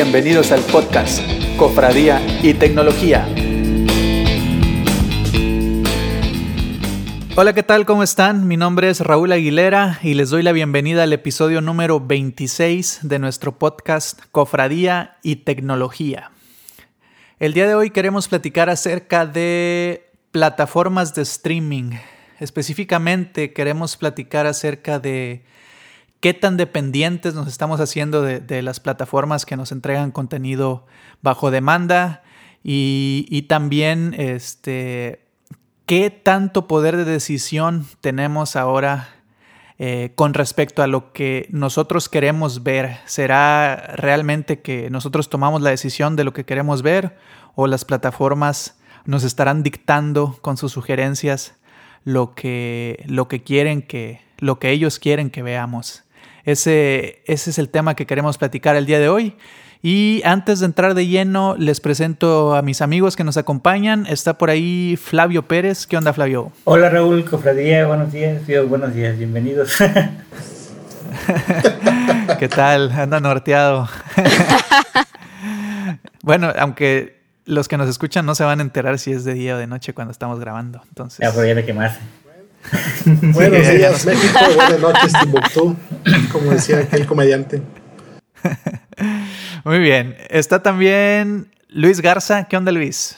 Bienvenidos al podcast Cofradía y Tecnología. Hola, ¿qué tal? ¿Cómo están? Mi nombre es Raúl Aguilera y les doy la bienvenida al episodio número 26 de nuestro podcast Cofradía y Tecnología. El día de hoy queremos platicar acerca de plataformas de streaming. Específicamente queremos platicar acerca de qué tan dependientes nos estamos haciendo de, las plataformas que nos entregan contenido bajo demanda y, también este, qué tanto poder de decisión tenemos ahora eh, con respecto a lo que nosotros queremos ver. ¿Será realmente que nosotros tomamos la decisión de lo que queremos ver o las plataformas nos estarán dictando con sus sugerencias lo que, lo que quieren que, lo que ellos quieren que veamos? Ese, ese es el tema que queremos platicar el día de hoy. Y antes de entrar de lleno, les presento a mis amigos que nos acompañan. Está por ahí Flavio Pérez. ¿Qué onda, Flavio? Hola, Raúl, cofradía. Buenos días. buenos días. Bienvenidos. ¿Qué tal? Anda norteado. bueno, aunque los que nos escuchan no se van a enterar si es de día o de noche cuando estamos grabando. Entonces... Ya, pero ya me quemaste. Buenos días, México. Buenas noches, Timbuktu. Como decía aquel comediante. Muy bien. Está también Luis Garza. ¿Qué onda, Luis?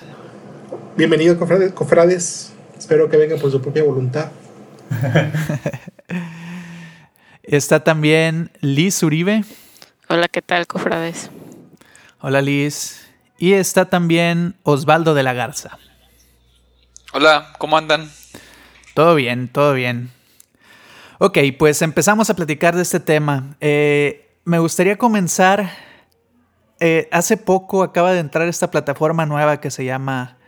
Bienvenido, cofrades. Espero que venga por su propia voluntad. Está también Liz Uribe. Hola, ¿qué tal, cofrades? Hola, Liz. Y está también Osvaldo de la Garza. Hola, ¿cómo andan? Todo bien, todo bien. Ok, pues empezamos a platicar de este tema. Eh, me gustaría comenzar. Eh, hace poco acaba de entrar esta plataforma nueva que se llama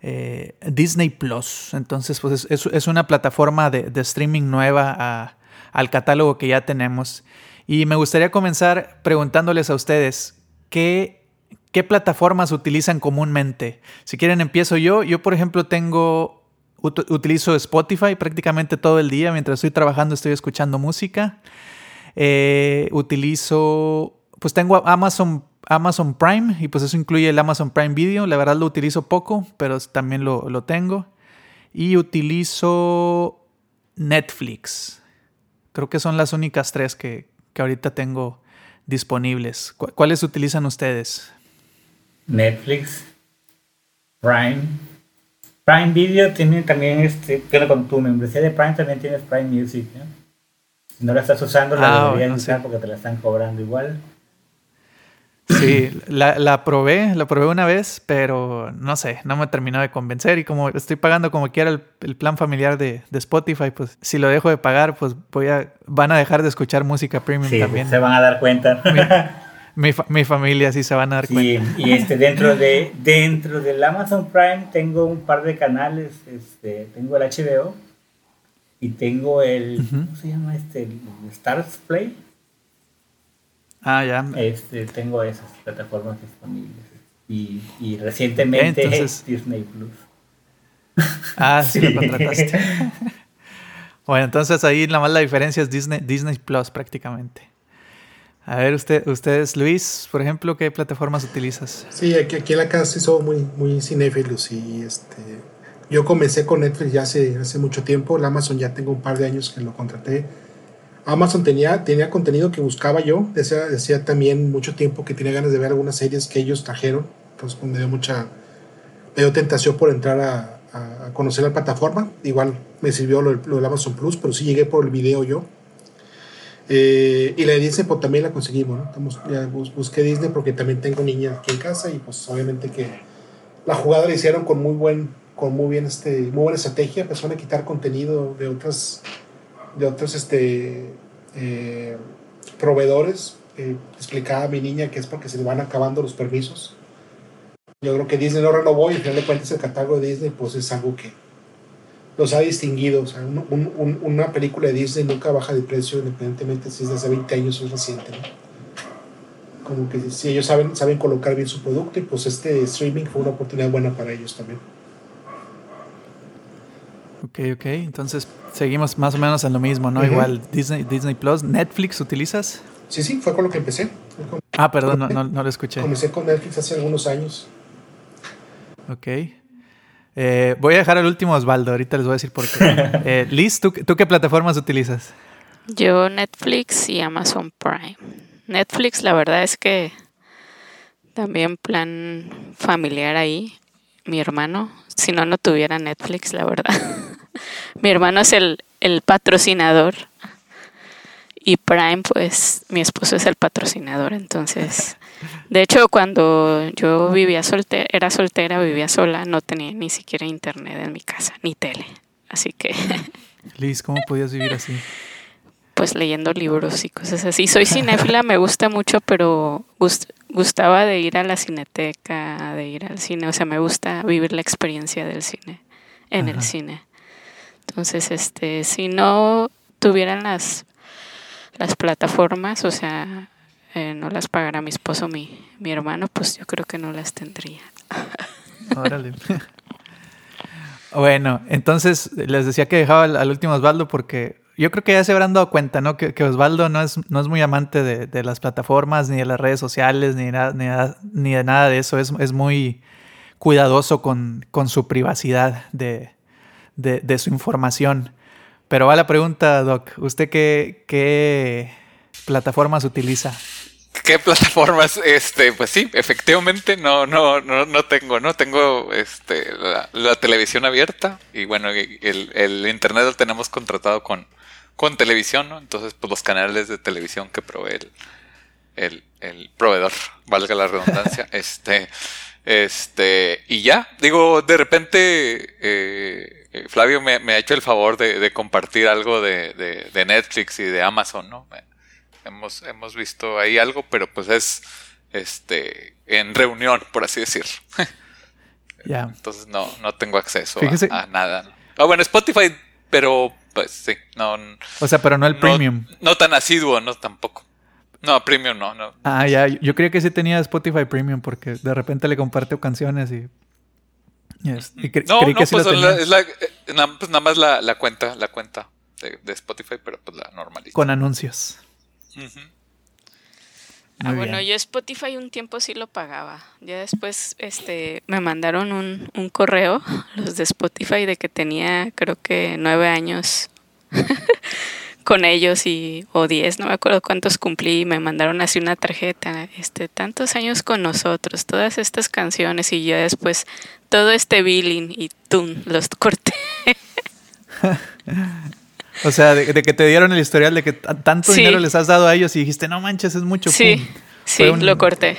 eh, Disney Plus. Entonces, pues es, una plataforma de, streaming nueva al catálogo que ya tenemos. Y me gustaría comenzar preguntándoles a ustedes, ¿qué, ¿qué plataformas utilizan comúnmente? Si quieren, empiezo yo. Yo, por ejemplo, tengo utilizo Spotify prácticamente todo el día. Mientras estoy trabajando estoy escuchando música. Eh, utilizo, pues tengo Amazon, Amazon Prime y pues eso incluye el Amazon Prime Video. La verdad lo utilizo poco, pero también lo, tengo. Y utilizo Netflix. Creo que son las únicas tres que, que ahorita tengo disponibles. ¿Cuáles utilizan ustedes? Netflix, Prime Prime Video tiene también, este, pero con tu membresía de Prime también tienes Prime Music, ¿no? Si no la estás usando, la ah, deberías usar porque te la están cobrando igual. Sí, la, la, probé, la probé una vez, pero no sé, no me terminó de convencer y como estoy pagando como quiera el, plan familiar de, de, Spotify, pues si lo dejo de pagar, pues voy a, van a dejar de escuchar música premium sí, también. Se van a dar cuenta. Mi, mi, familia sí se van a dar cuenta. Y este, dentro, de, dentro del Amazon Prime tengo un par de canales. Este, tengo el HBO y tengo el. ¿Cómo se llama este? El Stars Play. Ah, ya. Este, tengo esas plataformas disponibles. Y, y recientemente Disney Plus. Ah, sí, lo contrataste. bueno, entonces ahí la más la diferencia es Disney, Disney Plus prácticamente. A ver, usted, ustedes, Luis, por ejemplo, ¿qué plataformas utilizas? Sí, aquí, aquí en la casa sí somos muy, muy cinéfilos y este, yo comencé con Netflix ya hace, hace mucho tiempo, el Amazon ya tengo un par de años que lo contraté. Amazon tenía, tenía contenido que buscaba yo, decía, decía también mucho tiempo que tenía ganas de ver algunas series que ellos trajeron, entonces pues, me dio mucha, me dio tentación por entrar a, a, conocer la plataforma, igual me sirvió lo, lo del Amazon Plus, pero sí llegué por el video yo eh, y la de Disney pues, también la conseguimos, ¿no? Estamos, ya busqué Disney porque también tengo niña aquí en casa y pues obviamente que la jugada la hicieron con muy buen, con muy bien este, muy buena estrategia, empezaron a quitar contenido de otras, de otros este, eh, proveedores. Eh, explicaba a mi niña que es porque se le van acabando los permisos. Yo creo que Disney no renovó y al final de cuentas el catálogo de Disney pues es algo que los ha distinguido. O sea, una película de Disney nunca baja de precio, independientemente si es de hace 20 años o es reciente. Como que si ellos saben, saben colocar bien su producto y pues este streaming fue una oportunidad buena para ellos también. Ok, ok. Entonces seguimos más o menos en lo mismo, ¿no? Igual Disney, Disney Plus. ¿Netflix utilizas? Sí, sí, fue con lo que empecé. Ah, perdón, no, no, lo escuché. Comencé con Netflix hace algunos años. Ok. Eh, voy a dejar al último Osvaldo, ahorita les voy a decir por qué. Eh, Liz, ¿tú, ¿tú qué plataformas utilizas? Yo Netflix y Amazon Prime. Netflix, la verdad es que también plan familiar ahí. Mi hermano, si no, no tuviera Netflix, la verdad. Mi hermano es el, el patrocinador y Prime, pues mi esposo es el patrocinador, entonces, de hecho, cuando yo vivía soltera, era soltera, vivía sola, no tenía ni siquiera internet en mi casa, ni tele, así que... Liz, ¿cómo podías vivir así? Pues leyendo libros y cosas así. Soy cinéfila, me gusta mucho, pero gustaba de ir a la cineteca, de ir al cine, o sea, me gusta vivir la experiencia del cine, en el cine. Entonces, este, si no tuvieran las las plataformas, o sea, eh, no las pagara mi esposo, mi, mi hermano, pues yo creo que no las tendría. Órale. bueno, entonces les decía que dejaba al, último Osvaldo porque yo creo que ya se habrán dado cuenta, ¿no? Que, Osvaldo no es, no es muy amante de, las plataformas, ni de las redes sociales, ni, nada, ni, de nada de eso. Es, es muy cuidadoso con, con su privacidad de, de su información. Pero va la pregunta, Doc. ¿Usted qué, qué plataformas utiliza? ¿Qué plataformas? Este, pues sí, efectivamente no, no, no, no tengo, ¿no? Tengo este la, televisión abierta y bueno, el, el, internet lo tenemos contratado con, con televisión, ¿no? Entonces, pues los canales de televisión que provee el, el, el proveedor, valga la redundancia, este, este, y ya, digo, de repente, eh, eh, Flavio me, ha hecho el favor de, compartir algo de, Netflix y de Amazon, ¿no? Hemos, hemos visto ahí algo, pero pues es este en reunión, por así decirlo. Ya. Entonces no, no tengo acceso a, nada. Ah, bueno, Spotify, pero pues sí, no. O sea, pero no el premium. No tan asiduo, no tampoco. No, premium no, no. Ah, ya, yo creía que sí tenía Spotify Premium porque de repente le comparto canciones y no, no, pues, es la, eh, pues, nada más la, cuenta, la cuenta de, Spotify, pero pues la normalita. Con anuncios. Ah, bueno, yo Spotify un tiempo sí lo pagaba. Ya después este, me mandaron un, un correo, los de Spotify, de que tenía creo que nueve años con ellos y o 10, no me acuerdo cuántos cumplí, y me mandaron así una tarjeta, este tantos años con nosotros, todas estas canciones y yo después todo este billing y tú los corté. o sea, de, que te dieron el historial de que tanto dinero les has dado a ellos y dijiste, "No manches, es mucho." Sí. Sí, lo corté.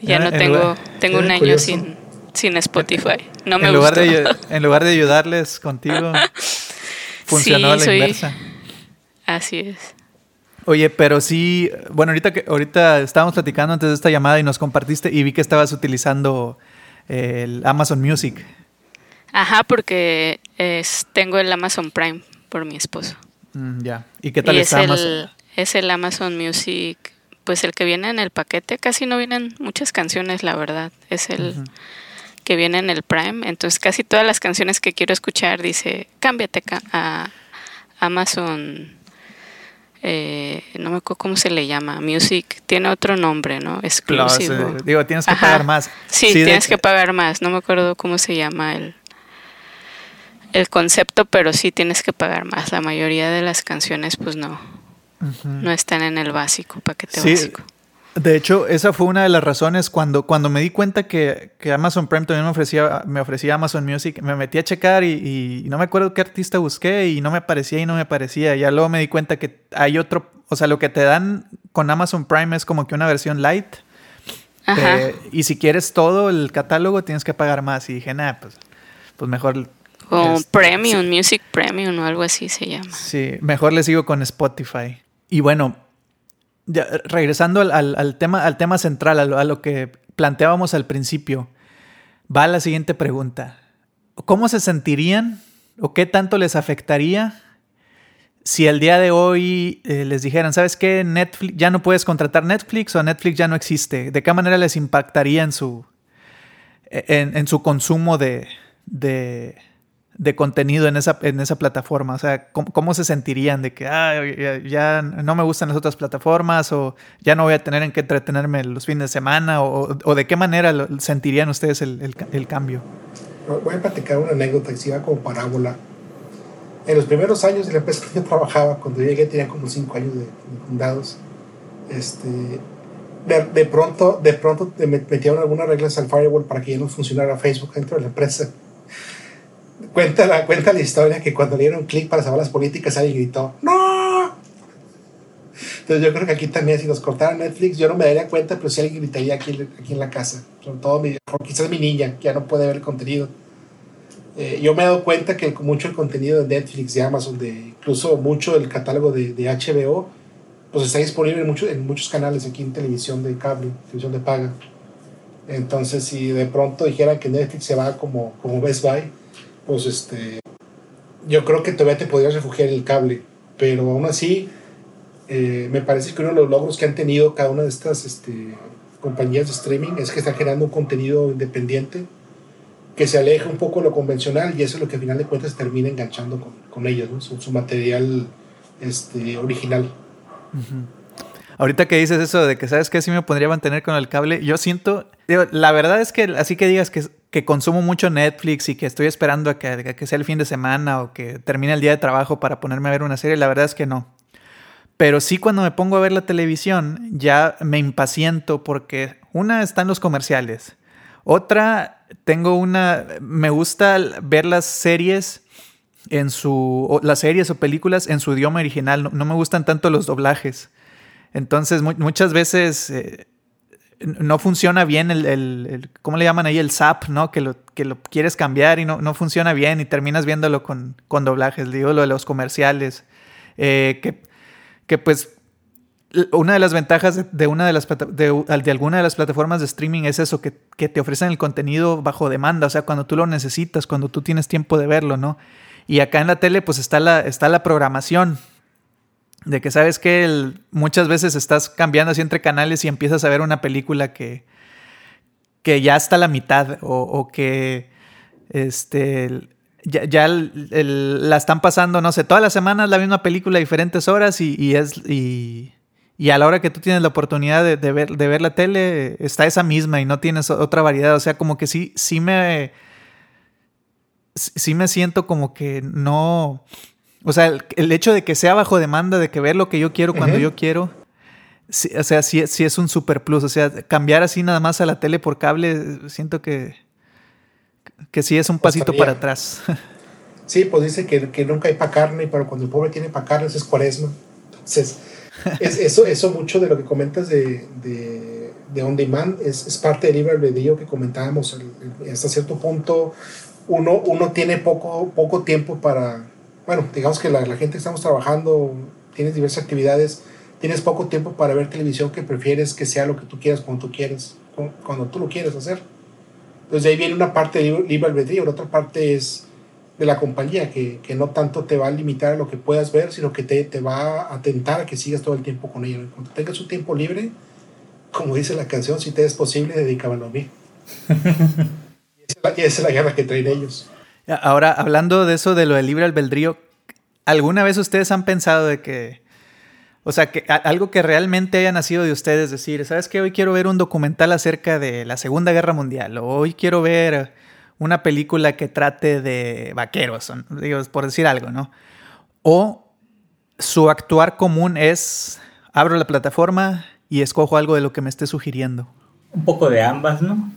Ya no tengo tengo un año sin sin Spotify. No me en lugar De, en lugar de ayudarles contigo, funcionó a la inversa. Así es. Oye, pero sí, bueno, ahorita que ahorita estábamos platicando antes de esta llamada y nos compartiste y vi que estabas utilizando el Amazon Music. Ajá, porque es, tengo el Amazon Prime por mi esposo. Mm, ya. ¿Y qué tal es El, es el Amazon Music, pues el que viene en el paquete. Casi no vienen muchas canciones, la verdad. Es el que viene en el Prime. Entonces, casi todas las canciones que quiero escuchar dice, cámbiate a Amazon eh, no me acuerdo cómo se le llama, Music, tiene otro nombre, ¿no? Exclusivo. digo, tienes que pagar más. Sí, tienes que pagar más, no me acuerdo cómo se llama el, el concepto, pero sí tienes que pagar más. La mayoría de las canciones, pues no, no están en el básico, paquete básico. De hecho, esa fue una de las razones cuando, cuando me di cuenta que, Amazon Prime también me ofrecía, me ofrecía Amazon Music, me metí a checar y, no me acuerdo qué artista busqué y no me aparecía y no me aparecía. Ya luego me di cuenta que hay otro, o sea, lo que te dan con Amazon Prime es como que una versión light. Eh, y si quieres todo el catálogo tienes que pagar más. Y dije, nada, pues, pues mejor... O este, Premium, Music Premium o algo así se llama. Sí, mejor le sigo con Spotify. Y bueno, regresando al, tema, al tema central, a lo, que planteábamos al principio, va la siguiente pregunta. ¿Cómo se sentirían o qué tanto les afectaría si el día de hoy eh, les dijeran, ¿sabes qué? Netflix, ya no puedes contratar Netflix o Netflix ya no existe. ¿De qué manera les impactaría en su, en, su consumo de, de contenido en esa, en esa plataforma? O sea, ¿cómo, se sentirían de que ah, ya, no me gustan las otras plataformas o ya no voy a tener en qué entretenerme los fines de semana? ¿O, de qué manera sentirían ustedes el, el, cambio? Voy a platicar una anécdota que iba como parábola. En los primeros años de la empresa que yo trabajaba, cuando llegué tenía como cinco años de, fundados, este, de, de, pronto, de pronto metieron algunas reglas al firewall para que ya no funcionara Facebook dentro de la empresa cuenta la, cuenta la historia que cuando le dieron clic para saber las políticas, alguien gritó, ¡No! Entonces yo creo que aquí también, si nos cortaran Netflix, yo no me daría cuenta, pero si alguien gritaría aquí, aquí en la casa. Sobre todo, mi, quizás mi niña, que ya no puede ver el contenido. Eh, yo me he dado cuenta que mucho el contenido de Netflix, de Amazon, de incluso mucho el catálogo de, de HBO, pues está disponible en, mucho, en muchos canales aquí en televisión de cable, televisión de paga. Entonces, si de pronto dijeran que Netflix se va como, como Best Buy, pues este, yo creo que todavía te podrías refugiar en el cable, pero aún así, eh, me parece que uno de los logros que han tenido cada una de estas este, compañías de streaming es que están generando un contenido independiente que se aleja un poco de lo convencional y eso es lo que al final de cuentas termina enganchando con, con ellos, ¿no? su, su, material este, original. Ahorita que dices eso de que sabes que sí me podría mantener con el cable, yo siento, la verdad es que así que digas que que consumo mucho Netflix y que estoy esperando a que, sea el fin de semana o que termine el día de trabajo para ponerme a ver una serie, la verdad es que no. Pero sí cuando me pongo a ver la televisión ya me impaciento porque una están los comerciales, otra tengo una, me gusta ver las series en su, las series o películas en su idioma original, no, me gustan tanto los doblajes. Entonces muchas veces... Eh, no funciona bien el, el, ¿cómo le llaman ahí? El SAP, ¿no? Que lo, que lo quieres cambiar y no, no funciona bien y terminas viéndolo con, con doblajes, digo, lo de los comerciales. Eh, que, que, pues una de las ventajas de, una de las de, de, alguna de las plataformas de streaming es eso, que, que, te ofrecen el contenido bajo demanda, o sea, cuando tú lo necesitas, cuando tú tienes tiempo de verlo, ¿no? Y acá en la tele pues está la, está la programación, de que sabes que muchas veces estás cambiando así entre canales y empiezas a ver una película que, que ya está a la mitad o, que este, ya, la están pasando, no sé, todas las semanas la misma película a diferentes horas y, es... Y, a la hora que tú tienes la oportunidad de, ver, de ver la tele, está esa misma y no tienes otra variedad. O sea, como que sí, sí me. Sí me siento como que no. O sea, el, hecho de que sea bajo demanda, de que ver lo que yo quiero cuando yo quiero, o sea, sí, es un super plus. O sea, cambiar así nada más a la tele por cable, siento que, que sí es un pasito para atrás. Sí, pues dice que, que nunca hay pa' carne, pero cuando el pobre tiene pa' carne es cuaresma. Entonces, es, eso, eso mucho de lo que comentas de, de, de On Demand es, es, parte del libre albedrío que comentábamos. hasta cierto punto, uno, uno tiene poco, poco tiempo para bueno, digamos que la, gente que estamos trabajando, tienes diversas actividades, tienes poco tiempo para ver televisión que prefieres que sea lo que tú quieras, cuando tú quieres, cuando tú lo quieres hacer. Entonces de ahí viene una parte de libre albedrío, la otra parte es de la compañía, que, que, no tanto te va a limitar a lo que puedas ver, sino que te, te va a tentar a que sigas todo el tiempo con ello. Cuando tengas un tiempo libre, como dice la canción, si te es posible, dedícamelo a mí. esa es la guerra que traen ellos. Ahora, hablando de eso, de lo del libre albedrío, ¿alguna vez ustedes han pensado de que, o sea, que algo que realmente haya nacido de ustedes, decir, ¿sabes qué? Hoy quiero ver un documental acerca de la Segunda Guerra Mundial, o hoy quiero ver una película que trate de vaqueros, digo, por decir algo, ¿no? O su actuar común es, abro la plataforma y escojo algo de lo que me esté sugiriendo. Un poco de ambas, ¿no?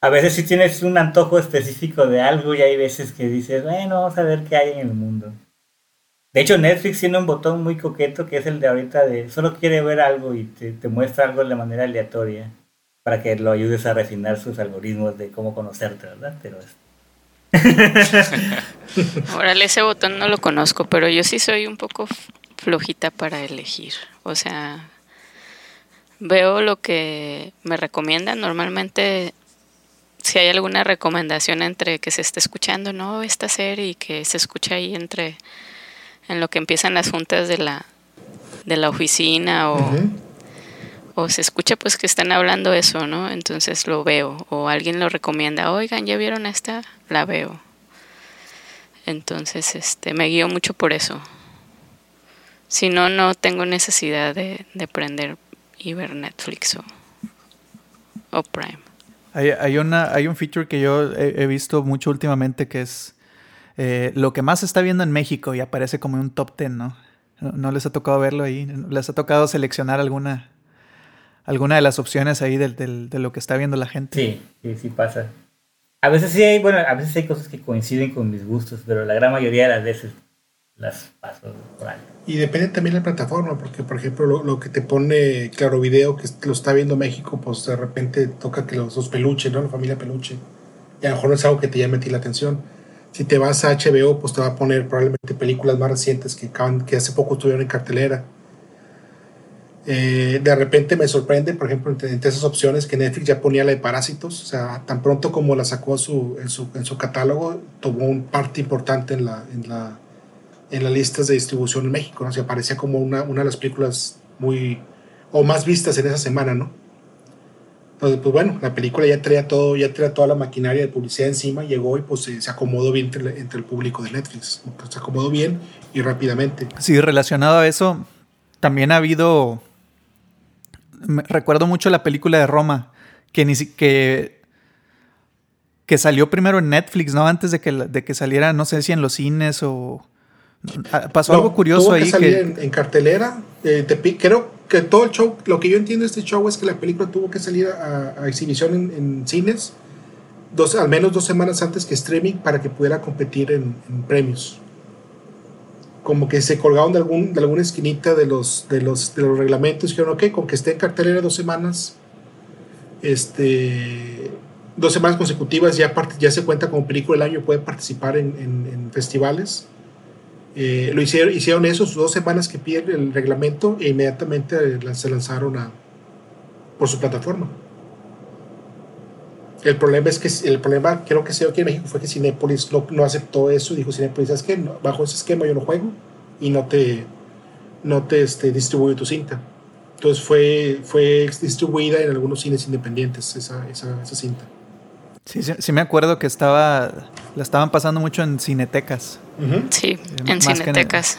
A veces si tienes un antojo específico de algo y hay veces que dices, bueno, vamos a ver qué hay en el mundo. De hecho, Netflix tiene un botón muy coqueto que es el de ahorita de solo quiere ver algo y te, muestra algo de manera aleatoria para que lo ayudes a refinar sus algoritmos de cómo conocerte, ¿verdad? Pero es... Órale, ese botón no lo conozco, pero yo sí soy un poco flojita para elegir. O sea, veo lo que me recomiendan. Normalmente si hay alguna recomendación entre que se esté escuchando, ¿no? Esta serie y que se escucha ahí entre en lo que empiezan las juntas de la de la oficina o, o se escucha pues que están hablando eso, ¿no? Entonces lo veo o alguien lo recomienda, "Oigan, ¿ya vieron esta?" La veo. Entonces, este, me guío mucho por eso. Si no, no tengo necesidad de, de prender y ver Netflix o, o Prime. Hay, hay, una, hay un feature que yo he, visto mucho últimamente que es eh, lo que más se está viendo en México y aparece como un top 10, ¿no? ¿no? les ha tocado verlo ahí? ¿Les ha tocado seleccionar alguna, alguna de las opciones ahí del, del, de lo que está viendo la gente? Sí, sí, sí pasa. A veces sí hay, bueno, a veces hay cosas que coinciden con mis gustos, pero la gran mayoría de las veces las. Y depende también de la plataforma, porque por ejemplo lo, que te pone Claro Video, que lo está viendo México, pues de repente toca que los dos peluches, ¿no? La familia peluche. Y a lo mejor no es algo que te llame a ti la atención. Si te vas a HBO, pues te va a poner probablemente películas más recientes que, que hace poco estuvieron en cartelera. Eh, de repente me sorprende, por ejemplo, entre, esas opciones que Netflix ya ponía la de Parásitos, o sea, tan pronto como la sacó su, en, su, en su catálogo, tomó un parte importante en la, en la, en las listas de distribución en México, ¿no? O sea, aparecía como una, una de las películas muy, o más vistas en esa semana, ¿no? Entonces, pues bueno, la película ya traía todo, ya traía toda la maquinaria de publicidad encima, llegó y pues se, acomodó bien entre, el público de Netflix, se acomodó bien y rápidamente. Sí, relacionado a eso, también ha habido recuerdo mucho la película de Roma, que, ni, que, que salió primero en Netflix, ¿no? Antes de que, de que saliera, no sé si en los cines o... Ah, pasó algo curioso ahí. Que en, cartelera. Eh, creo que todo el show, lo que yo entiendo de este show es que la película tuvo que salir a, exhibición en, cines dos, al menos dos semanas antes que streaming para que pudiera competir en premios como que se colgaron de, algún, de alguna esquinita de los, de los, de los reglamentos y dijeron, ok, con que esté en cartelera dos semanas, este, dos semanas consecutivas ya, ya se cuenta como película del año, puede participar en, en, festivales. Eh, lo hicieron, hicieron eso, sus dos semanas que piden el reglamento e inmediatamente se lanzaron a, por su plataforma. El problema es que el problema creo que se dio aquí en México fue que Cinepolis no, no aceptó eso. Dijo Cinepolis, ¿sabes qué? bajo ese esquema yo no juego y no te, no te este, distribuye tu cinta. Entonces fue, fue distribuida en algunos cines independientes esa, esa, esa cinta. Sí, sí, me acuerdo que estaba, la estaban pasando mucho en cinetecas. Sí, eh, en cinetecas.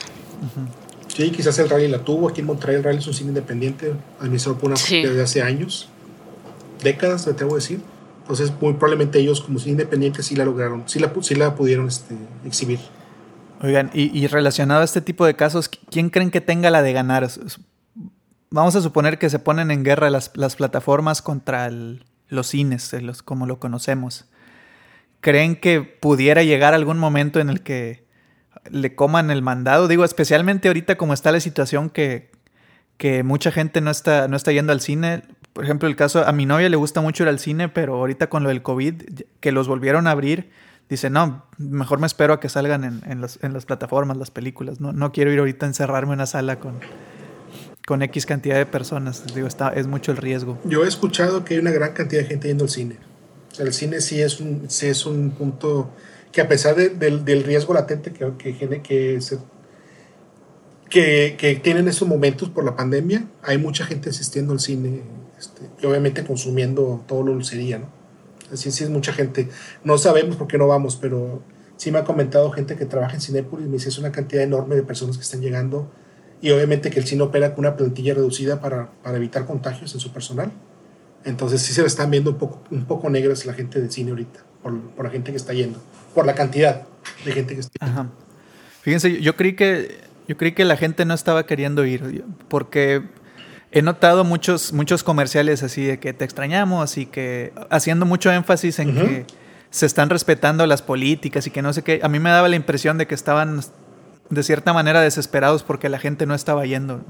Sí, quizás el rally la tuvo. Aquí en Montreal el rally es un cine independiente, administrado por una sí. desde hace años, décadas, te debo decir. Entonces, muy probablemente ellos, como cine independiente, sí la lograron, sí la, sí la pudieron este, exhibir. Oigan, y, relacionado a este tipo de casos, ¿quién creen que tenga la de ganar? Vamos a suponer que se ponen en guerra las, plataformas contra los cines, los, como lo conocemos. ¿Creen que pudiera llegar algún momento en el que le coman el mandado? Digo, especialmente ahorita como está la situación que, que mucha gente no está, no está yendo al cine por ejemplo, el caso, a mi novia le gusta mucho ir al cine, pero ahorita con lo del COVID, que los volvieron a abrir, dice, no, mejor me espero a que salgan en, en, en las plataformas, las películas. No, no quiero ir ahorita a encerrarme en una sala con, con X cantidad de personas. Digo, está, es mucho el riesgo. Yo he escuchado que hay una gran cantidad de gente yendo al cine. el cine sí es un, sí es un punto que a pesar del, del, riesgo latente que, que, que, se, que, que tienen esos momentos por la pandemia, hay mucha gente asistiendo al cine este, y obviamente consumiendo todo lo dulcería, ¿no? Así es, mucha gente. No sabemos por qué no vamos, pero sí me ha comentado gente que trabaja en Cinépolis, me dice es una cantidad enorme de personas que están llegando y obviamente que el cine opera con una plantilla reducida para, para evitar contagios en su personal. Entonces sí se están viendo un poco, un poco negras la gente del cine ahorita, por, por, la gente que está yendo, por la cantidad de gente que está yendo. Fíjense, yo creí que yo creí que la gente no estaba queriendo ir, porque he notado muchos, muchos comerciales así de que te extrañamos y que haciendo mucho énfasis en que se están respetando las políticas y que no sé qué. A mí me daba la impresión de que estaban de cierta manera desesperados porque la gente no estaba yendo.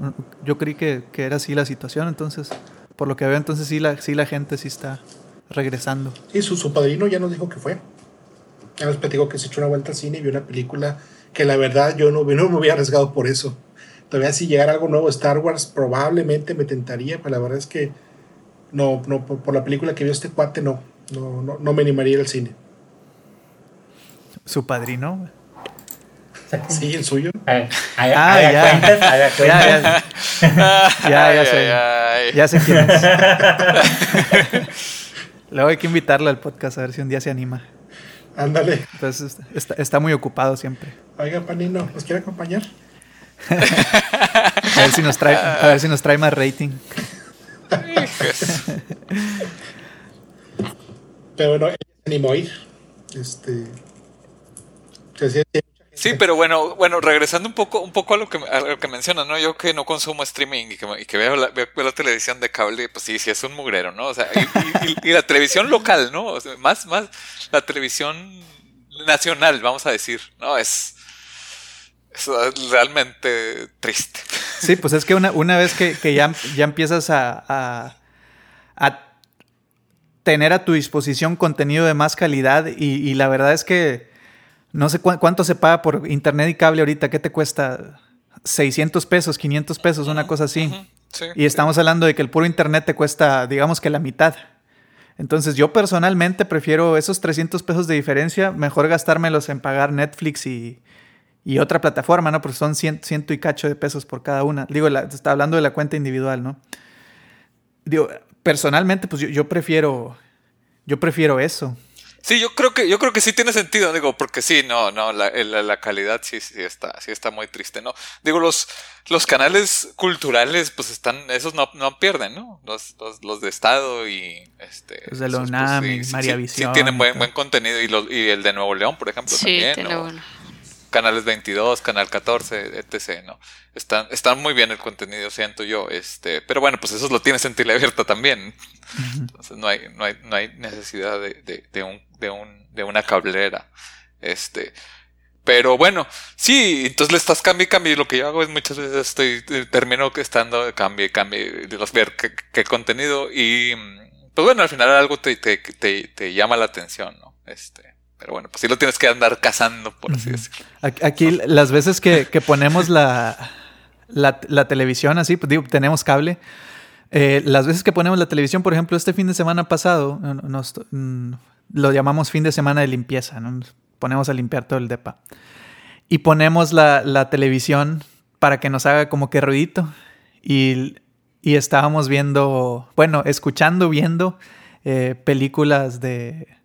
Yo creí que, era así la situación, entonces, por lo que veo, entonces sí la, sí la gente sí está regresando. Y su, su padrino ya nos dijo que fue. Ya nos platicó que se echó una vuelta al cine y vio una película que la verdad yo no, no me hubiera arriesgado por eso. Todavía si llegara algo nuevo Star Wars, probablemente me tentaría, pero la verdad es que no, no por, la película que vio este cuate, no, no, no, me animaría al cine. ¿Su padrino? Sí, el suyo. Ah, ah ya. Cuentas, cuentas. Ya, ya. ya, sé. Ya sé quién es. Luego hay que invitarlo al podcast a ver si un día se anima. Ándale. Entonces está, está, muy ocupado siempre. Oiga, Panino, ¿nos quiere acompañar? a, ver si nos trae, a ver si nos trae más rating. Pero bueno, se animó a ir. Este. Sí, pero bueno, bueno, regresando un poco, un poco a lo que a lo que mencionas, ¿no? Yo que no consumo streaming y que, y que veo, la, veo, la, televisión de cable, pues sí, sí es un mugrero, ¿no? O sea, y, la televisión local, ¿no? O sea, más, más la televisión nacional, vamos a decir, ¿no? Es, es realmente triste. Sí, pues es que una, una vez que, que ya, ya empiezas a, a, a, tener a tu disposición contenido de más calidad y, y la verdad es que no sé cuánto se paga por internet y cable ahorita. ¿Qué te cuesta? 600 pesos, 500 pesos, una cosa así. y estamos hablando de que el puro internet te cuesta, digamos que la mitad. Entonces yo personalmente prefiero esos 300 pesos de diferencia, mejor gastármelos en pagar Netflix y, y otra plataforma, ¿no? Porque son ciento y cacho de pesos por cada una. Digo, está hablando de la cuenta individual, ¿no? Digo, personalmente, pues yo, yo prefiero, yo prefiero eso. Sí, yo creo que yo creo que sí tiene sentido, digo, porque sí, no, no, la, la, calidad sí, sí está, sí está muy triste, ¿no? Digo, los, los canales culturales, pues están, esos no, no pierden, ¿no? Los, los, los de Estado y este. Los de la pues, UNAM y María Visión. Sí, tienen buen, buen contenido y, los, y el de Nuevo León, por ejemplo, sí, también. Tiene bueno canales 22, canal 14, etc. ¿no? Están, están muy bien el contenido, siento yo. Este, pero bueno, pues eso lo tienes en abierta también. Entonces no hay, no hay, no hay necesidad de, de, de, un, de, un, de una cablera. Este, pero bueno, sí, entonces le estás cambiando y Lo que yo hago es muchas veces estoy, termino estando cambio y cambio, digo, ver qué, qué, contenido y, pues bueno, al final algo te, te, te, te llama la atención, ¿no? Este, pero bueno, pues sí lo tienes que andar cazando, por así decirlo. Aquí, las veces que, ponemos la, la, televisión así, pues digo, tenemos cable. Eh, las veces que ponemos la televisión, por ejemplo, este fin de semana pasado, nos, mm, lo llamamos fin de semana de limpieza, ¿no? Nos ponemos a limpiar todo el depa. Y ponemos la, televisión para que nos haga como que ruidito. Y, y estábamos viendo, bueno, escuchando, viendo eh, películas de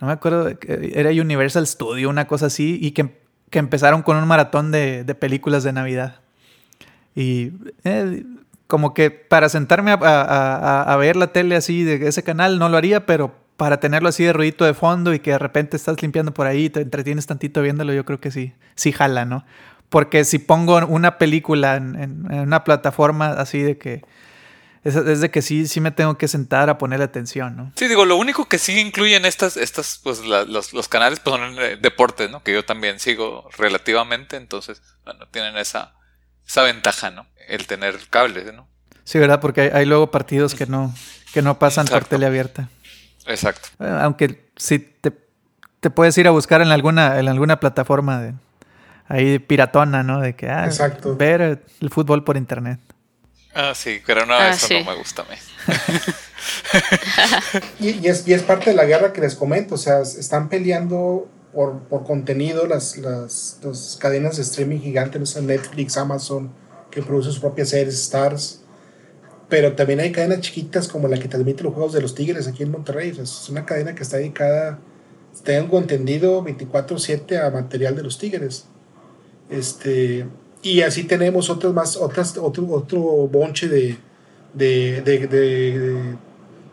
no me acuerdo, era Universal Studio, una cosa así, y que, empezaron con un maratón de, películas de Navidad. Y eh, como que para sentarme a, ver la tele así de ese canal no lo haría, pero para tenerlo así de ruidito de fondo y que de repente estás limpiando por ahí y te entretienes tantito viéndolo, yo creo que sí, sí jala, ¿no? Porque si pongo una película en una plataforma así de que es, de que sí, sí me tengo que sentar a ponerle atención, ¿no? Sí, digo, lo único que sí incluyen estas, estas, pues los, los, canales pues, son eh, deportes, ¿no? Que yo también sigo relativamente, entonces, bueno, tienen esa, esa ventaja, ¿no? El tener cables, ¿no? Sí, ¿verdad? Porque hay, luego partidos que no, que no pasan por tele abierta. Exacto. aunque sí te, te, puedes ir a buscar en alguna, en alguna plataforma de ahí piratona, ¿no? De que ah, ver el fútbol por internet. Ah, sí, pero no, ah, eso no me gusta a mí. y, es, y, es, parte de la guerra que les comento, o sea, están peleando por, por contenido las, las, cadenas de streaming gigantes, Netflix, Amazon, que produce sus propias series, Stars, pero también hay cadenas chiquitas como la que transmite los Juegos de los Tigres aquí en Monterrey, es una cadena que está dedicada, tengo entendido, 24/7 a material de los Tigres. Este, y así tenemos otras más, otras, otro, otro bonche de, de, de,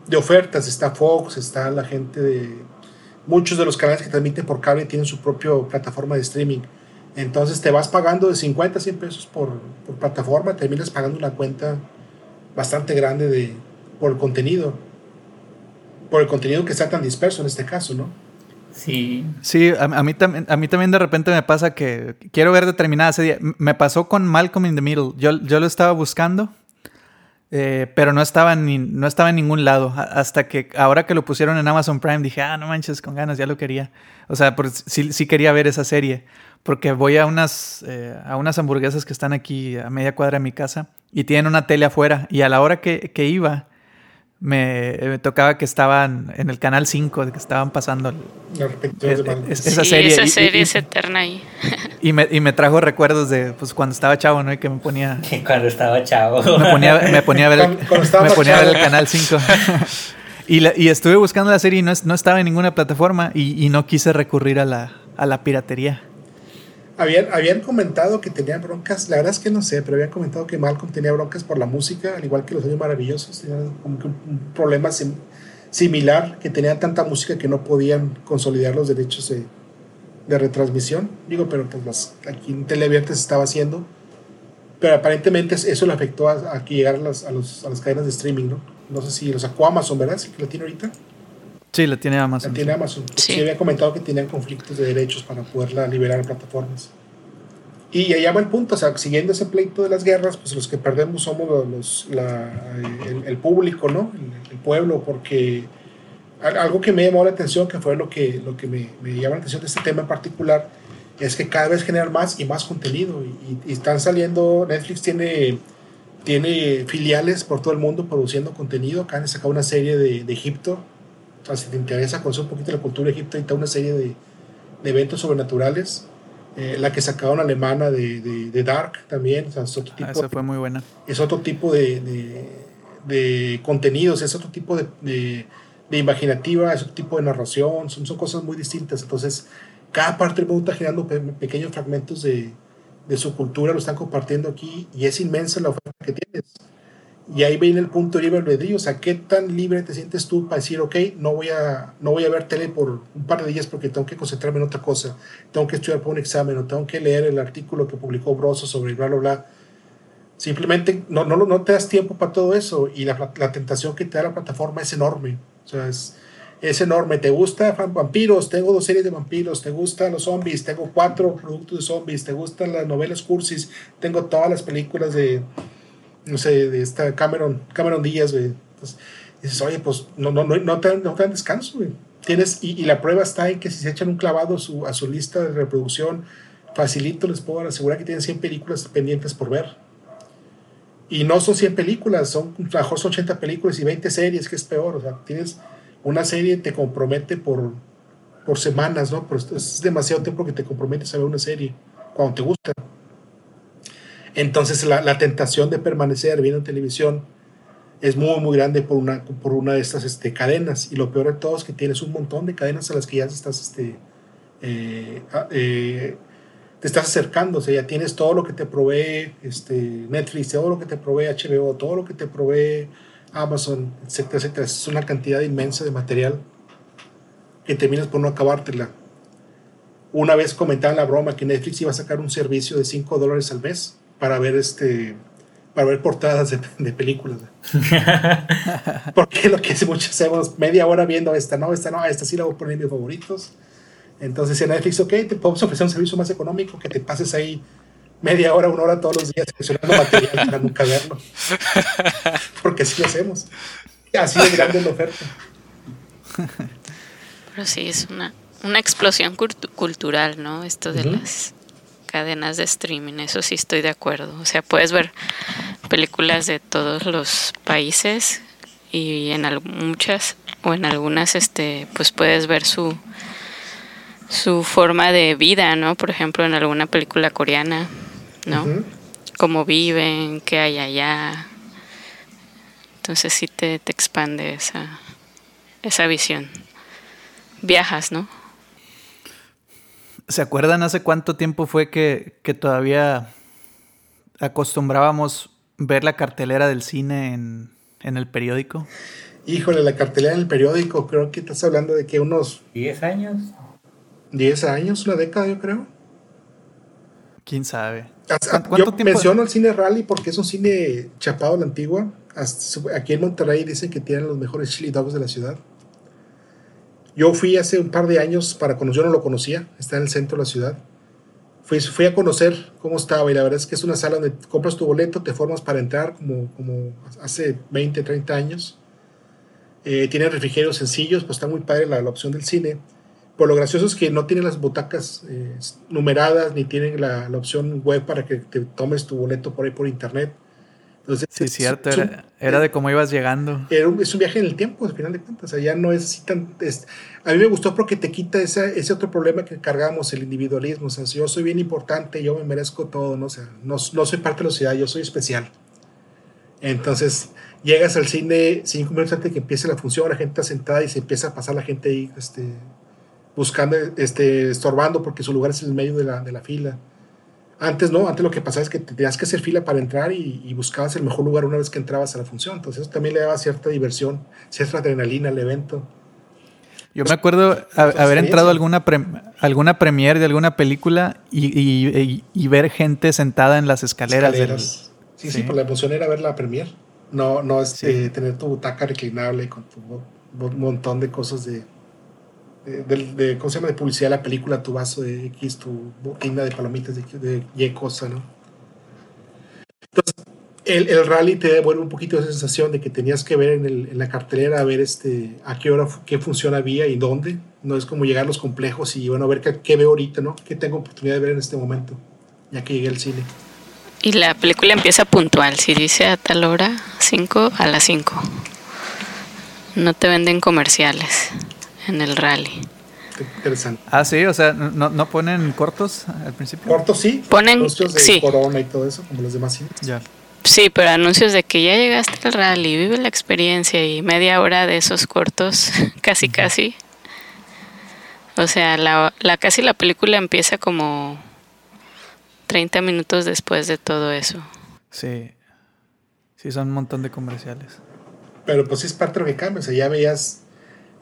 de, ofertas. Está Fox, está la gente de... Muchos de los canales que transmiten por cable tienen su propia plataforma de streaming. Entonces te vas pagando de 50 a 100 pesos por, por plataforma, terminas pagando una cuenta bastante grande de, por el contenido. Por el contenido que está tan disperso en este caso, ¿no? Sí. Sí, a, mí también, a mí también de repente me pasa que quiero ver determinada serie. Me pasó con Malcolm in the Middle. Yo, yo lo estaba buscando, eh, pero no estaba, ni, no estaba en ningún lado. Hasta que ahora que lo pusieron en Amazon Prime dije, ah, no manches, con ganas, ya lo quería. O sea, sí, sí quería ver esa serie. Porque voy a unas, eh, a unas hamburguesas que están aquí a media cuadra de mi casa y tienen una tele afuera. Y a la hora que, que iba me, me, tocaba que estaban en el canal 5, que estaban pasando esa serie. Esa serie es eterna ahí. Y me, y me trajo recuerdos de pues, cuando estaba chavo, ¿no? Y que me ponía. Cuando estaba chavo. Me ponía, me ponía a ver, el, me ponía a ver el canal 5. Y, estuve buscando la serie y no, no estaba en ninguna plataforma y, no quise recurrir a la, a la piratería. Habían, habían comentado que tenían broncas, la verdad es que no sé, pero habían comentado que Malcolm tenía broncas por la música, al igual que los años maravillosos, tenían como que un, problema similar, que tenían tanta música que no podían consolidar los derechos de, de retransmisión. Digo, pero pues aquí en Teleabierta se estaba haciendo, pero aparentemente eso le afectó a, a llegar a las, a, los, a las cadenas de streaming, ¿no? No sé si lo sacó Amazon, ¿verdad? Sí que lo tiene ahorita. Sí, lo tiene Amazon. La tiene Amazon. Sí. había comentado que tenían conflictos de derechos para poderla liberar a plataformas. Y allá va el punto, o sea, siguiendo ese pleito de las guerras, pues los que perdemos somos los, el, público, ¿no? El, pueblo, porque algo que me llamó la atención, que fue lo que, lo que me, me llamó la atención de este tema en particular, es que cada vez generan más y más contenido. Y, y están saliendo, Netflix tiene tiene filiales por todo el mundo produciendo contenido. Acá han sacado una serie de, de Egipto. Si te interesa conocer un poquito la cultura de Egipto, está una serie de, de eventos sobrenaturales. Eh, la que sacaron alemana de, de, Dark también. O sea, es otro ah, tipo, esa fue muy buena. Es otro tipo de, de contenidos, es otro tipo de, imaginativa, es otro tipo de narración. Son, son cosas muy distintas. Entonces, cada parte del mundo está generando pequeños fragmentos de, de su cultura lo están compartiendo aquí y es inmensa la oferta que tienes. Y ahí viene el punto de libre albedrío, o sea, ¿qué tan libre te sientes tú para decir, ok, no voy, a, no voy a ver tele por un par de días porque tengo que concentrarme en otra cosa, tengo que estudiar para un examen o tengo que leer el artículo que publicó Broso sobre bla, bla, bla. Simplemente no, no, no te das tiempo para todo eso y la, la tentación que te da la plataforma es enorme. O sea, es, es enorme. ¿Te gusta vampiros? Tengo dos series de vampiros. ¿Te gustan los zombies? Tengo cuatro productos de zombies. ¿Te gustan las novelas cursis? Tengo todas las películas de, no sé, de esta Cameron, Cameron Díaz, dices, oye, pues no, no, no, no, te, no dan descanso, Tienes, y, la prueba está en que si se echan un clavado su, a su lista de reproducción, facilito les puedo asegurar que tienen 100 películas pendientes por ver. Y no son 100 películas, son, mejor son 80 películas y 20 series, que es peor. O sea, tienes una serie te compromete por, por semanas, ¿no? Pero es demasiado tiempo que te comprometes a ver una serie cuando te gusta. Entonces la, tentación de permanecer viendo televisión es muy, muy grande por una, por una de estas este, cadenas. Y lo peor de todo es que tienes un montón de cadenas a las que ya estás, este, eh, ah, eh, te estás acercando. O sea, ya tienes todo lo que te provee este, Netflix, todo lo que te provee HBO, todo lo que te provee Amazon, etcétera, etcétera. Es una cantidad inmensa de material que terminas por no acabártela. Una vez comentaban la broma que Netflix iba a sacar un servicio de 5 dólares al mes para ver este para ver portadas de, películas. Porque lo que muchos hacemos media hora viendo esta, no, esta no, esta sí la voy a poner en mis favoritos. Entonces en Netflix, ok, te podemos ofrecer un servicio más económico que te pases ahí media hora, una hora todos los días seleccionando material para nunca verlo. Porque así lo hacemos. Así de grande la oferta. Pero sí, es una, una explosión cultural, ¿no? Esto de las cadenas de streaming, eso sí estoy de acuerdo. O sea, puedes ver películas de todos los países y en muchas o en algunas este pues puedes ver su su forma de vida, ¿no? Por ejemplo, en alguna película coreana ¿no? Cómo viven, qué hay allá. Entonces sí te, te expande esa, esa visión. Viajas, ¿no? ¿Se acuerdan hace cuánto tiempo fue que, que todavía acostumbrábamos ver la cartelera del cine en, en, el periódico? Híjole, la cartelera en el periódico, creo que estás hablando de que unos... 10 años. 10 años, una década yo creo. ¿Quién sabe? Yo menciono el cine rally porque es un cine chapado a la antigua. aquí en Monterrey dicen que tienen los mejores chili dogs de la ciudad. Yo fui hace un par de años para conocer, yo no lo conocía, está en el centro de la ciudad. Fui, a conocer cómo estaba y la verdad es que es una sala donde compras tu boleto, te formas para entrar como, como hace 20, 30 años. Eh, tiene refrigerios sencillos, pues está muy padre la, la opción del cine por lo gracioso es que no tienen las butacas eh, numeradas ni tienen la, la, opción web para que te tomes tu boleto por ahí por internet. Entonces, sí, cierto, era, de cómo ibas llegando. es un viaje en el tiempo, al final de cuentas. O sea, ya no es así tan. a mí me gustó porque te quita ese, ese otro problema que cargamos, el individualismo. O sea, si yo soy bien importante, yo me merezco todo, ¿no? O sea, no, no soy parte de la sociedad, yo soy especial. Entonces, llegas al cine cinco minutos antes de que empiece la función, la gente está sentada y se empieza a pasar la gente ahí este, buscando, este, estorbando porque su lugar es en el medio de la, de la fila. Antes no, antes lo que pasaba es que tenías que hacer fila para entrar y, buscabas el mejor lugar una vez que entrabas a la función. Entonces eso también le daba cierta diversión, cierta adrenalina al evento. Yo me acuerdo haber entrado a alguna, alguna premiere de alguna película y, ver gente sentada en las escaleras. Sí, sí, por la emoción era ver la premiere. No, no es este, tener tu butaca reclinable con tu montón de cosas de, de, ¿cómo se llama? de publicidad de la película, tu vaso de X, tu boquina de palomitas de, de Y cosa, ¿no? Entonces, el, el, rally te devuelve un poquito esa sensación de que tenías que ver en, el, en, la cartelera a ver este, a qué hora, qué función había y dónde. No es como llegar a los complejos y, bueno, a ver qué, qué veo ahorita, ¿no? ¿Qué tengo oportunidad de ver en este momento? Ya que llegué al cine. Y la película empieza puntual. Si dice a tal hora, 5 a las 5. No te venden comerciales en el rally. Interesante. Ah, sí, o sea, ¿no, no ponen cortos al principio? Cortos sí. Ponen anuncios de sí. corona y todo eso, como los demás cines. Ya. Sí, pero anuncios de que ya llegaste al rally, vive la experiencia y media hora de esos cortos, casi casi. O sea, la, la casi la película empieza como 30 minutos después de todo eso. Sí. Sí, son un montón de comerciales. Pero pues es parte de lo que cambia. O sea, ya veías.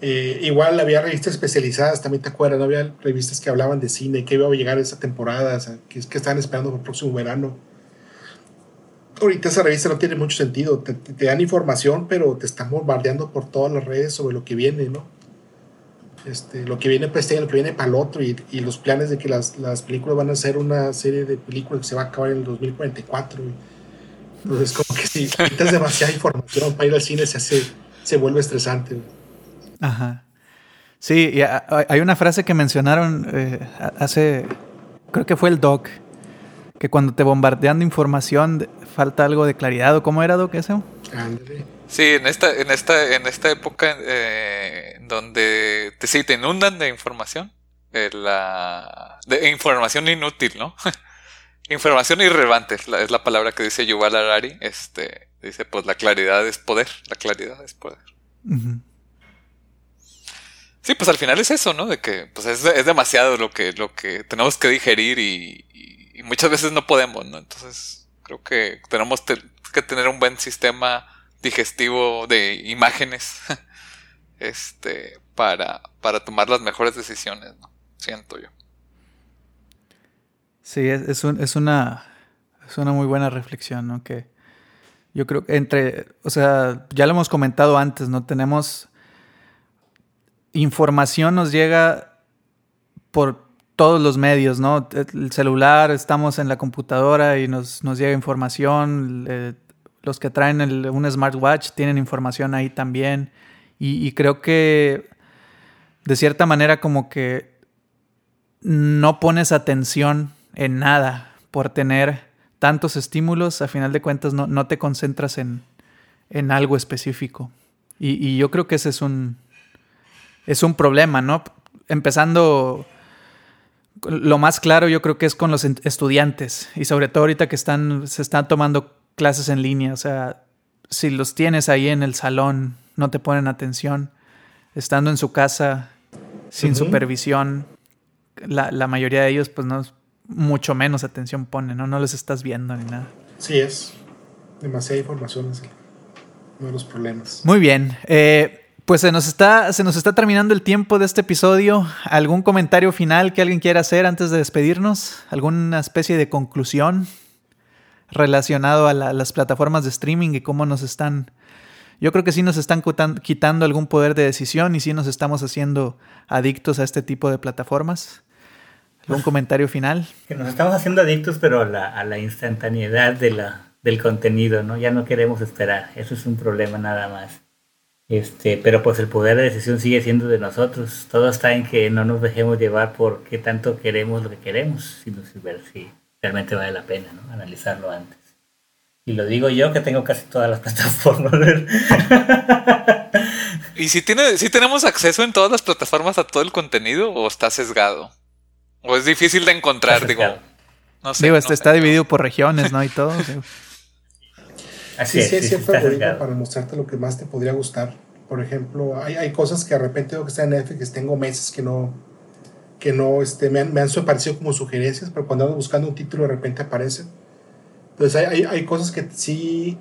Eh, igual había revistas especializadas, también te acuerdas, ¿no? Había revistas que hablaban de cine, que iba a llegar esa temporada, o sea, que, estaban esperando por el próximo verano. Ahorita esa revista no tiene mucho sentido. Te, dan información, pero te están bombardeando por todas las redes sobre lo que viene, ¿no? Este, lo que viene para este lo que viene para el otro, y, y los planes de que las, las, películas van a ser una serie de películas que se va a acabar en el 2044. Y, entonces, como que si quitas demasiada información para ir al cine, se, hace, se vuelve estresante. Ajá. Sí, y hay una frase que mencionaron eh, hace, creo que fue el Doc, que cuando te bombardean de información falta algo de claridad, ¿o cómo era Doc eso? André. Sí, en esta, en esta, en esta época eh, donde te, sí, te inundan de información, eh, la, de información inútil, ¿no? información irrelevante es la, es la, palabra que dice Yuval Harari. Este, dice, pues la claridad es poder, la claridad es poder. Uh -huh. Sí, pues al final es eso, ¿no? De que pues es, es demasiado lo que, lo que tenemos que digerir y, muchas veces no podemos, ¿no? Entonces creo que tenemos te, que tener un buen sistema digestivo de imágenes este para, para tomar las mejores decisiones, ¿no? siento yo. Sí, es, es, un, es, una, es una muy buena reflexión, ¿no? Que yo creo que entre, o sea, ya lo hemos comentado antes, ¿no? Tenemos información nos llega por todos los medios, ¿no? El celular, estamos en la computadora y nos, nos llega información, los que traen el, un smartwatch tienen información ahí también. Y, creo que de cierta manera como que no pones atención en nada por tener tantos estímulos, a final de cuentas no, no te concentras en, en algo específico. Y, yo creo que ese es un, es un problema, ¿no? Empezando lo más claro yo creo que es con los estudiantes y sobre todo ahorita que están se están tomando clases en línea, o sea, si los tienes ahí en el salón, no te ponen atención, estando en su casa sin uh -huh. supervisión, la, la, mayoría de ellos pues no mucho menos atención ponen, ¿no? No les estás viendo ni nada. Sí es. Demasiada información es uno de los problemas. Muy bien. Eh, pues se nos, está, se nos está terminando el tiempo de este episodio. ¿Algún comentario final que alguien quiera hacer antes de despedirnos? ¿Alguna especie de conclusión relacionado a la, las plataformas de streaming y cómo nos están... Yo creo que sí nos están quitando algún poder de decisión y sí nos estamos haciendo adictos a este tipo de plataformas. ¿Algún comentario final? Que nos estamos haciendo adictos, pero a la, a la instantaneidad de la, del contenido, ¿no? Ya no queremos esperar. Eso es un problema nada más. Este, pero pues el poder de decisión sigue siendo de nosotros. Todo está en que no nos dejemos llevar por qué tanto queremos lo que queremos, sino ver si realmente vale la pena, ¿no? Analizarlo antes. Y lo digo yo que tengo casi todas las plataformas. ¿Y si, tiene, si tenemos acceso en todas las plataformas a todo el contenido o está sesgado? ¿O es difícil de encontrar? Digo, no sé. Digo, este no está sé, dividido no. por regiones, ¿no? Y todo. sí, sí, es cierto algoritmo para mostrarte lo que más te podría gustar. Por ejemplo, hay, hay cosas que de repente veo que están en Netflix, tengo meses que no, que no este, me, han, me han aparecido como sugerencias, pero cuando ando buscando un título de repente aparecen. Entonces hay, hay, hay cosas que sí,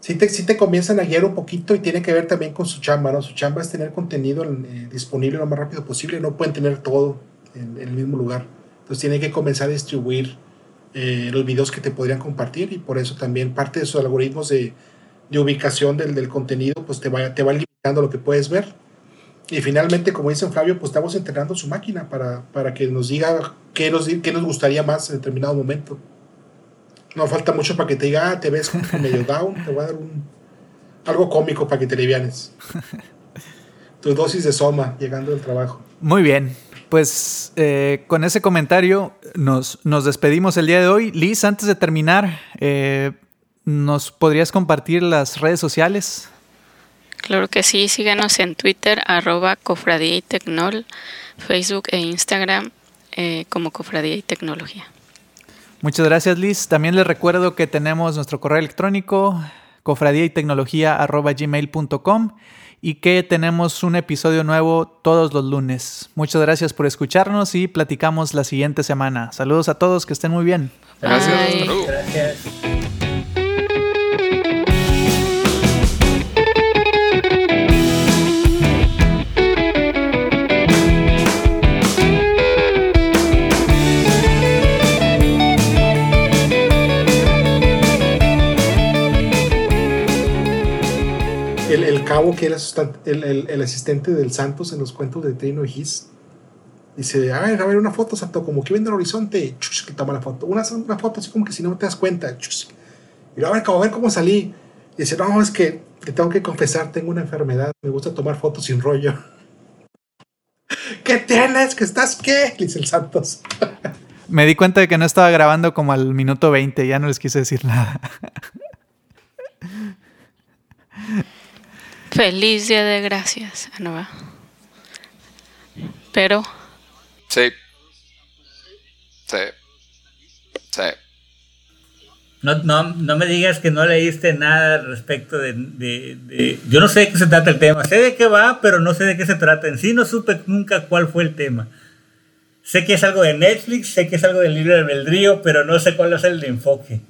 sí, te, sí te comienzan a guiar un poquito y tiene que ver también con su chamba, ¿no? Su chamba es tener contenido eh, disponible lo más rápido posible, no pueden tener todo en, en el mismo lugar. Entonces tienen que comenzar a distribuir eh, los videos que te podrían compartir y por eso también parte de sus algoritmos de, de ubicación del, del, contenido pues te va, te va limitando lo que puedes ver. Y finalmente, como dice Flavio, pues estamos entrenando su máquina para, para que nos diga qué nos, qué nos gustaría más en determinado momento. No falta mucho para que te diga, ah, te ves medio down, te voy a dar un, algo cómico para que te livianes. Tu dosis de soma llegando del trabajo. Muy bien, pues eh, con ese comentario nos, nos, despedimos el día de hoy. Liz, antes de terminar, eh, ¿nos podrías compartir las redes sociales? Claro que sí, síganos en Twitter, arroba Cofradía y Tecnol, Facebook e Instagram eh, como Cofradía y Tecnología. Muchas gracias Liz. También les recuerdo que tenemos nuestro correo electrónico, cofradía y tecnología arroba gmail.com y que tenemos un episodio nuevo todos los lunes. Muchas gracias por escucharnos y platicamos la siguiente semana. Saludos a todos, que estén muy bien. Gracias. Gracias. Que el, el, asistente del Santos en los cuentos de Trino y Gis. Dice, a ver, a ver, una foto, Santo, como que viendo el horizonte. Chus, que toma la foto. Una, una foto así como que si no te das cuenta. Chus. Y a ver, a ver cómo salí. Y dice, no, es que te tengo que confesar, tengo una enfermedad. Me gusta tomar fotos sin rollo. ¿Qué tienes? ¿Que estás qué? Dice el Santos. Me di cuenta de que no estaba grabando como al minuto 20, ya no les quise decir nada. Feliz Día de Gracias, Anova. Pero. Sí. Sí. Sí. No, no, no, me digas que no leíste nada respecto de, de, de, Yo no sé de qué se trata el tema. Sé de qué va, pero no sé de qué se trata. En sí no supe nunca cuál fue el tema. Sé que es algo de Netflix, sé que es algo del libre albedrío, pero no sé cuál es el de enfoque.